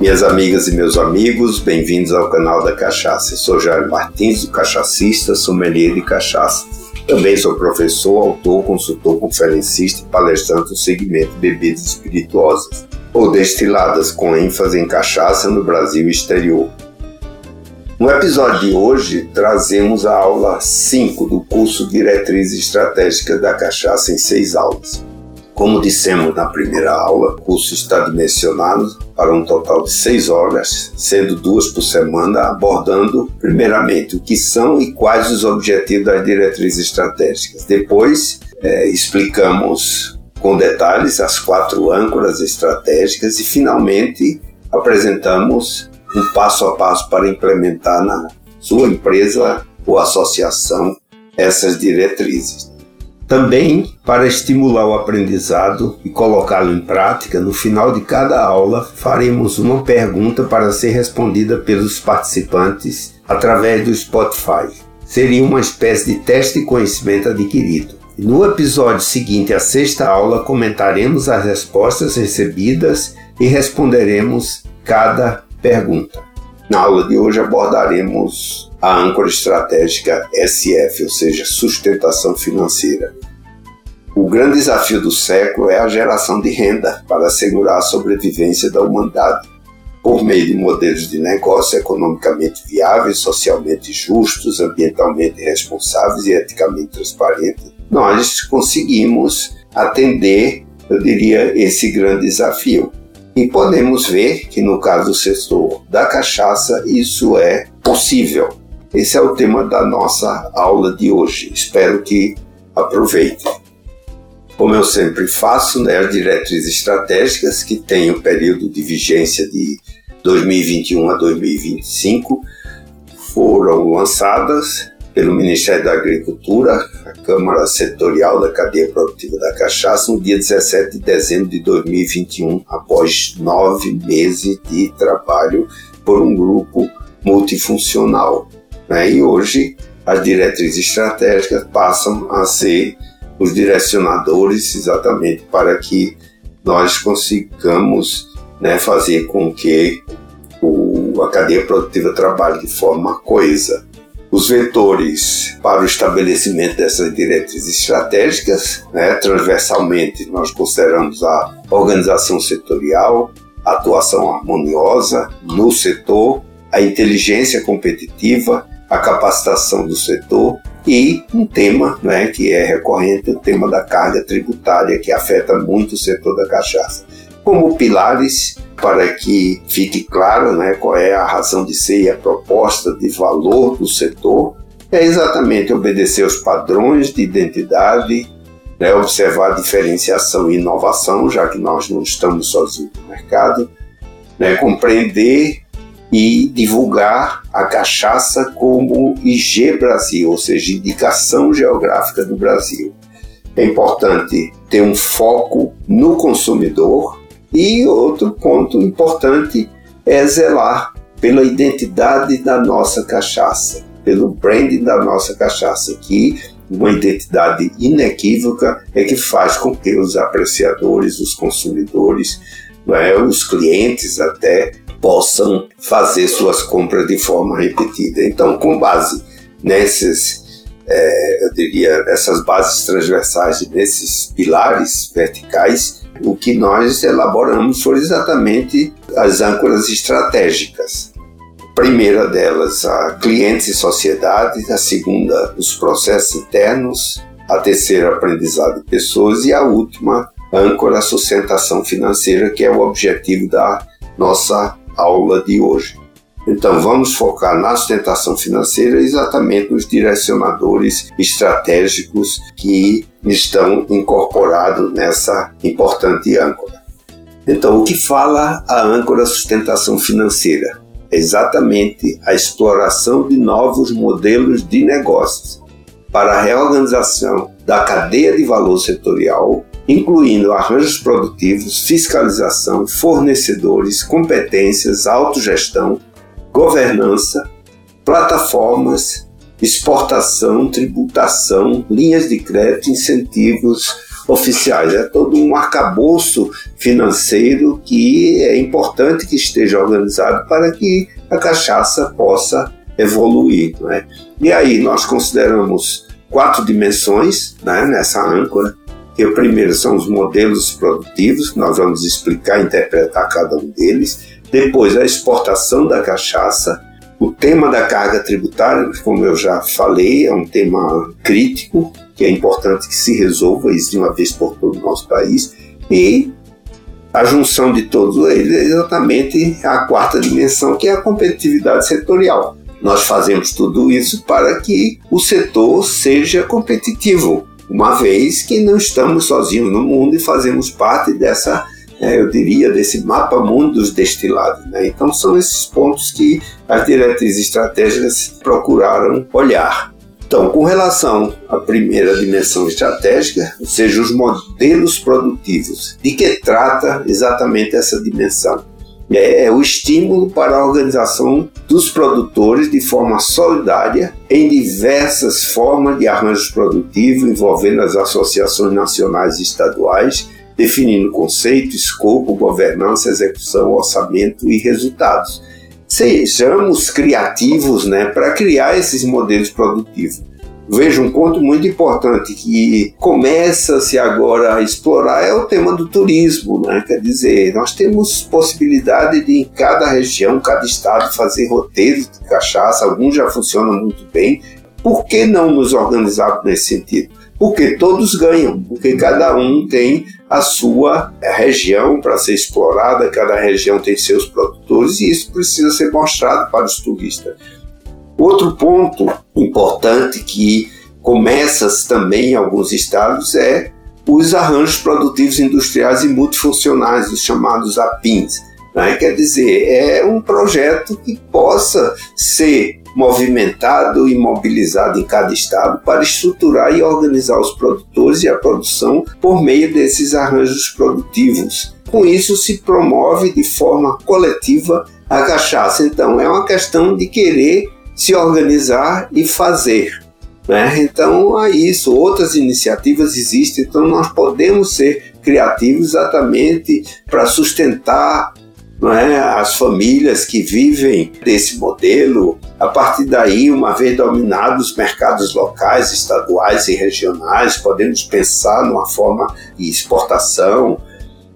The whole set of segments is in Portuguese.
Minhas amigas e meus amigos, bem-vindos ao canal da Cachaça. Sou Jair Martins, o cachacista, sommelier de cachaça. Também sou professor, autor, consultor, conferencista e palestrante no segmento bebidas espirituosas ou destiladas com ênfase em cachaça no Brasil e exterior. No episódio de hoje, trazemos a aula 5 do curso Diretrizes Estratégicas da Cachaça em seis aulas. Como dissemos na primeira aula, o curso está dimensionado para um total de seis horas, sendo duas por semana, abordando primeiramente o que são e quais os objetivos das diretrizes estratégicas. Depois, é, explicamos com detalhes as quatro âncoras estratégicas e, finalmente, apresentamos um passo a passo para implementar na sua empresa ou associação essas diretrizes. Também, para estimular o aprendizado e colocá-lo em prática, no final de cada aula faremos uma pergunta para ser respondida pelos participantes através do Spotify. Seria uma espécie de teste de conhecimento adquirido. No episódio seguinte à sexta aula, comentaremos as respostas recebidas e responderemos cada pergunta. Na aula de hoje abordaremos a âncora estratégica SF, ou seja, sustentação financeira. O grande desafio do século é a geração de renda para assegurar a sobrevivência da humanidade. Por meio de modelos de negócio economicamente viáveis, socialmente justos, ambientalmente responsáveis e eticamente transparentes, nós conseguimos atender, eu diria, esse grande desafio. E podemos ver que no caso do setor da cachaça, isso é possível. Esse é o tema da nossa aula de hoje. Espero que aproveitem. Como eu sempre faço, né, as diretrizes estratégicas que têm o período de vigência de 2021 a 2025 foram lançadas pelo Ministério da Agricultura, a Câmara Setorial da Cadeia Produtiva da Cachaça, no dia 17 de dezembro de 2021, após nove meses de trabalho por um grupo multifuncional. Né? E hoje as diretrizes estratégicas passam a ser os direcionadores exatamente para que nós consigamos né, fazer com que o, a cadeia produtiva trabalhe de forma coesa. Os vetores para o estabelecimento dessas diretrizes estratégicas, né, transversalmente, nós consideramos a organização setorial, a atuação harmoniosa no setor, a inteligência competitiva, a capacitação do setor e um tema né, que é recorrente, o tema da carga tributária, que afeta muito o setor da cachaça. Como pilares, para que fique claro né, qual é a razão de ser e a proposta de valor do setor, é exatamente obedecer aos padrões de identidade, né, observar diferenciação e inovação, já que nós não estamos sozinhos no mercado, né, compreender e divulgar a cachaça como IG Brasil, ou seja, indicação geográfica do Brasil. É importante ter um foco no consumidor e outro ponto importante é zelar pela identidade da nossa cachaça, pelo branding da nossa cachaça, que uma identidade inequívoca é que faz com que os apreciadores, os consumidores, é, os clientes até possam fazer suas compras de forma repetida. Então, com base nesses, é, eu diria, essas bases transversais, nesses pilares verticais, o que nós elaboramos foram exatamente as âncoras estratégicas. A primeira delas, a clientes e sociedade, a segunda, os processos internos, a terceira, aprendizado de pessoas e a última, âncora sustentação financeira, que é o objetivo da nossa aula de hoje. Então, vamos focar na sustentação financeira exatamente nos direcionadores estratégicos que estão incorporados nessa importante âncora. Então, o que fala a âncora sustentação financeira? É exatamente a exploração de novos modelos de negócios para a reorganização da cadeia de valor setorial incluindo arranjos produtivos, fiscalização, fornecedores, competências, autogestão, governança, plataformas, exportação, tributação, linhas de crédito, incentivos, oficiais. É todo um arcabouço financeiro que é importante que esteja organizado para que a cachaça possa evoluir. Né? E aí nós consideramos quatro dimensões né, nessa âncora, que o primeiro são os modelos produtivos, nós vamos explicar e interpretar cada um deles. Depois, a exportação da cachaça. O tema da carga tributária, como eu já falei, é um tema crítico, que é importante que se resolva isso de uma vez por todo o nosso país. E a junção de todos eles é exatamente a quarta dimensão, que é a competitividade setorial. Nós fazemos tudo isso para que o setor seja competitivo, uma vez que não estamos sozinhos no mundo e fazemos parte dessa, é, eu diria, desse mapa mundo dos destilados. Né? Então são esses pontos que as diretrizes estratégicas procuraram olhar. Então, com relação à primeira dimensão estratégica, ou seja, os modelos produtivos, de que trata exatamente essa dimensão? É, é o estímulo para a organização dos produtores de forma solidária em diversas formas de arranjos produtivos envolvendo as associações nacionais e estaduais, definindo conceito, escopo, governança, execução, orçamento e resultados. Sejamos criativos né, para criar esses modelos produtivos vejo um ponto muito importante que começa-se agora a explorar é o tema do turismo, né? Quer dizer, nós temos possibilidade de em cada região, cada estado fazer roteiros de cachaça, alguns já funcionam muito bem. Por que não nos organizar nesse sentido? Porque todos ganham, porque cada um tem a sua região para ser explorada, cada região tem seus produtores e isso precisa ser mostrado para os turistas. Outro ponto importante que começa também em alguns estados é os arranjos produtivos industriais e multifuncionais, os chamados APINs. Né? Quer dizer, é um projeto que possa ser movimentado e mobilizado em cada estado para estruturar e organizar os produtores e a produção por meio desses arranjos produtivos. Com isso, se promove de forma coletiva a cachaça. Então, é uma questão de querer se organizar e fazer. Né? Então, há isso. Outras iniciativas existem, então nós podemos ser criativos exatamente para sustentar é, as famílias que vivem desse modelo. A partir daí, uma vez dominados os mercados locais, estaduais e regionais, podemos pensar numa forma de exportação.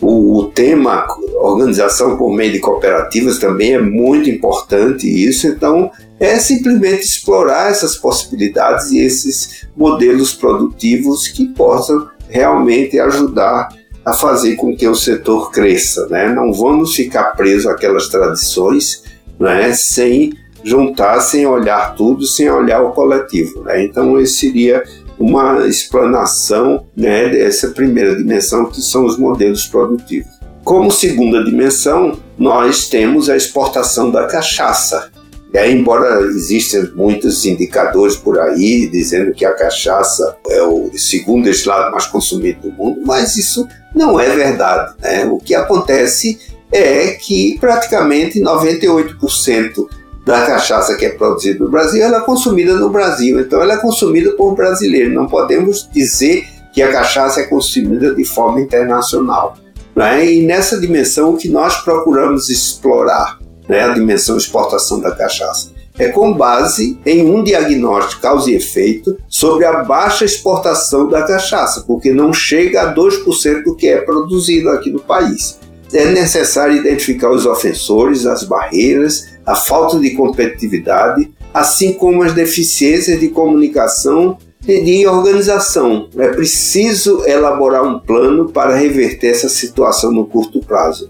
O, o tema organização por meio de cooperativas também é muito importante isso. Então, é simplesmente explorar essas possibilidades e esses modelos produtivos que possam realmente ajudar a fazer com que o setor cresça. Né? Não vamos ficar presos àquelas tradições né? sem juntar, sem olhar tudo, sem olhar o coletivo. Né? Então, esse seria uma explanação né, dessa primeira dimensão, que são os modelos produtivos. Como segunda dimensão, nós temos a exportação da cachaça, é, embora existam muitos indicadores por aí dizendo que a cachaça é o segundo destilado mais consumido do mundo, mas isso não é verdade. Né? O que acontece é que praticamente 98% da cachaça que é produzida no Brasil ela é consumida no Brasil, então ela é consumida por brasileiros. Não podemos dizer que a cachaça é consumida de forma internacional. Né? E nessa dimensão o que nós procuramos explorar né, a dimensão exportação da cachaça. É com base em um diagnóstico causa e efeito sobre a baixa exportação da cachaça, porque não chega a 2% do que é produzido aqui no país. É necessário identificar os ofensores, as barreiras, a falta de competitividade, assim como as deficiências de comunicação e de organização. É preciso elaborar um plano para reverter essa situação no curto prazo.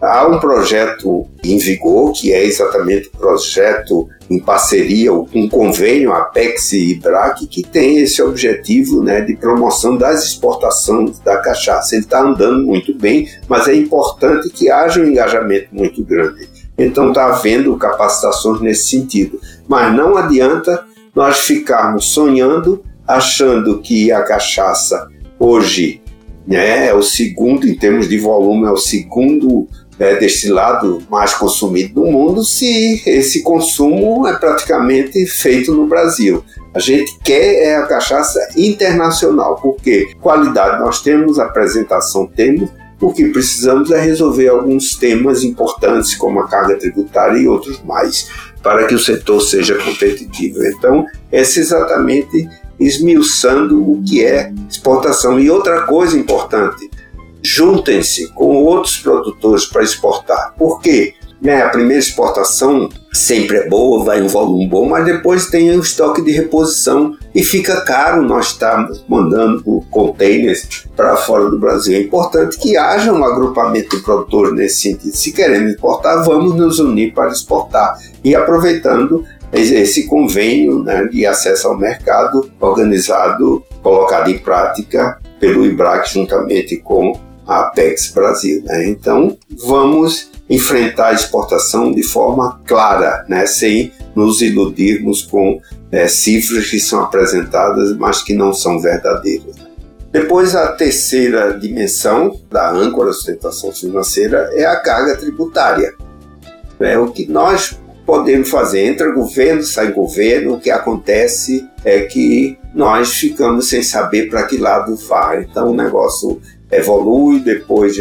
Há um projeto em vigor, que é exatamente o projeto em parceria, um convênio Apex e IBRAC, que tem esse objetivo né, de promoção das exportações da cachaça. Ele está andando muito bem, mas é importante que haja um engajamento muito grande. Então está havendo capacitações nesse sentido. Mas não adianta nós ficarmos sonhando, achando que a cachaça hoje né, é o segundo, em termos de volume, é o segundo é, destilado mais consumido do mundo se esse consumo é praticamente feito no Brasil. A gente quer é a cachaça internacional, porque qualidade nós temos, apresentação temos, o que precisamos é resolver alguns temas importantes, como a carga tributária e outros mais, para que o setor seja competitivo. Então, esse é exatamente esmiuçando o que é exportação. E outra coisa importante, juntem-se com outros produtores para exportar. Por quê? Né, a primeira exportação sempre é boa, vai um volume bom, mas depois tem o estoque de reposição e fica caro nós estarmos mandando containers para fora do Brasil. É importante que haja um agrupamento de produtores nesse sentido. Se queremos exportar, vamos nos unir para exportar e aproveitando esse convênio né, de acesso ao mercado organizado, colocado em prática pelo IBRAC juntamente com a Apex Brasil. Né? Então, vamos enfrentar a exportação de forma clara, né? sem nos iludirmos com é, cifras que são apresentadas, mas que não são verdadeiras. Depois, a terceira dimensão da âncora sustentação financeira é a carga tributária. É o que nós podemos fazer. Entra governo, sai governo, o que acontece é que nós ficamos sem saber para que lado vai. Então o negócio evolui, depois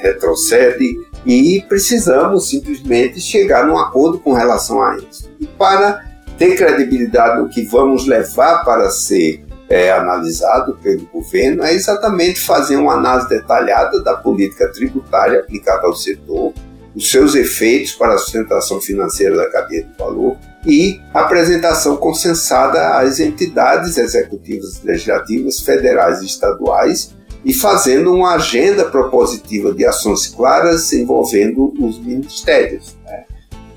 retrocede e precisamos simplesmente chegar num acordo com relação a isso. E para ter credibilidade no que vamos levar para ser é, analisado pelo governo é exatamente fazer uma análise detalhada da política tributária aplicada ao setor, os seus efeitos para a sustentação financeira da cadeia de valor e apresentação consensada às entidades executivas legislativas federais e estaduais e fazendo uma agenda propositiva de ações claras envolvendo os ministérios. Né?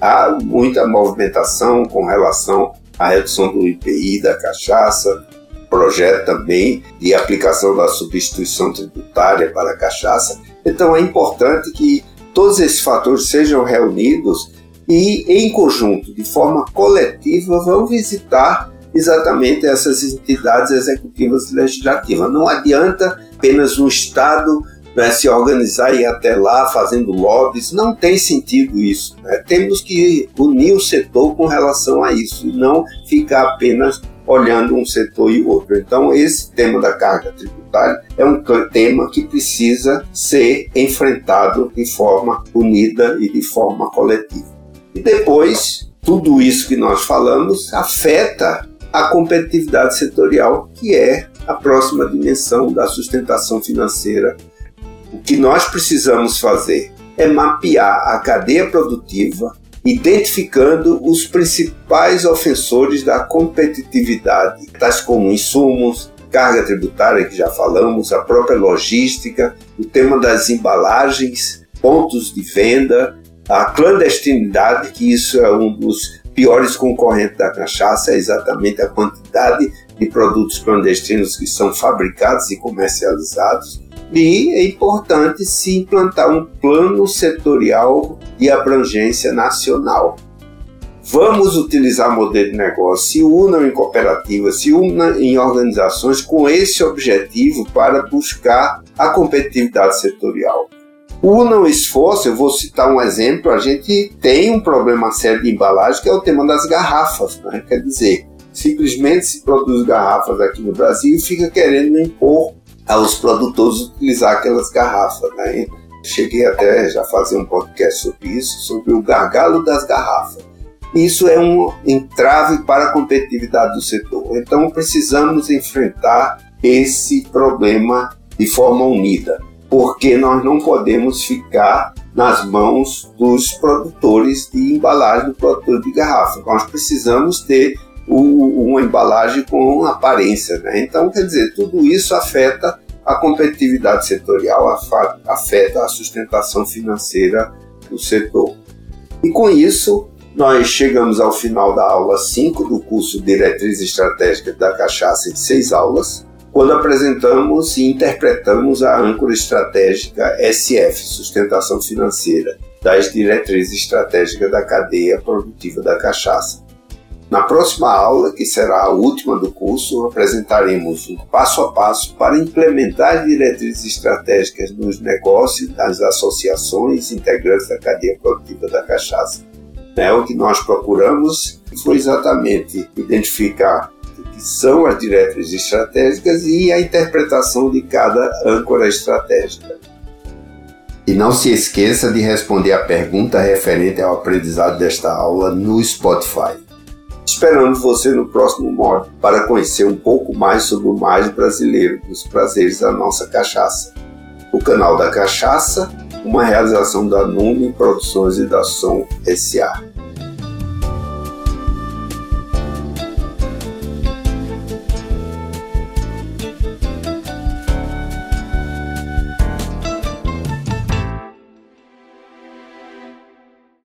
Há muita movimentação com relação à redução do IPI da cachaça, projeto também de aplicação da substituição tributária para a cachaça. Então é importante que todos esses fatores sejam reunidos e, em conjunto, de forma coletiva, vão visitar exatamente essas entidades executivas legislativas. Não adianta apenas um Estado né, se organizar e ir até lá fazendo lobbies. Não tem sentido isso. Né? Temos que unir o setor com relação a isso e não ficar apenas olhando um setor e o outro. Então, esse tema da carga tributária é um tema que precisa ser enfrentado de forma unida e de forma coletiva. E depois, tudo isso que nós falamos afeta a competitividade setorial, que é a próxima dimensão da sustentação financeira. O que nós precisamos fazer é mapear a cadeia produtiva, identificando os principais ofensores da competitividade, tais como insumos, carga tributária, que já falamos, a própria logística, o tema das embalagens, pontos de venda, a clandestinidade, que isso é um dos piores concorrentes da cachaça, é exatamente a quantidade de produtos clandestinos que são fabricados e comercializados. E é importante se implantar um plano setorial de abrangência nacional. Vamos utilizar modelo de negócio, se unam em cooperativas, se unam em organizações com esse objetivo para buscar a competitividade setorial. Unam esforço, eu vou citar um exemplo, a gente tem um problema sério de embalagem que é o tema das garrafas, né? quer dizer, simplesmente se produz garrafas aqui no Brasil e fica querendo impor aos produtores utilizar aquelas garrafas. Né? Cheguei até já fazer um podcast sobre isso, sobre o gargalo das garrafas. Isso é um entrave para a competitividade do setor. Então precisamos enfrentar esse problema de forma unida, porque nós não podemos ficar nas mãos dos produtores de embalagem, do produtor de garrafa. Nós precisamos ter o, uma embalagem com aparência. Né? Então, quer dizer, tudo isso afeta a competitividade setorial, afeta a sustentação financeira do setor. E com isso, nós chegamos ao final da aula 5 do curso Diretriz Estratégica da Cachaça em seis aulas, quando apresentamos e interpretamos a âncora estratégica SF, Sustentação Financeira, das diretrizes estratégicas da cadeia produtiva da cachaça. Na próxima aula, que será a última do curso, apresentaremos um passo a passo para implementar as diretrizes estratégicas nos negócios das associações integrantes da cadeia produtiva da cachaça. É, o que nós procuramos foi exatamente identificar que são as diretrizes estratégicas e a interpretação de cada âncora estratégica. E não se esqueça de responder a pergunta referente ao aprendizado desta aula no Spotify. Esperando você no próximo módulo para conhecer um pouco mais sobre o mais brasileiro dos prazeres da nossa cachaça. O canal da Cachaça, uma realização da Nume Produções e da Som S.A.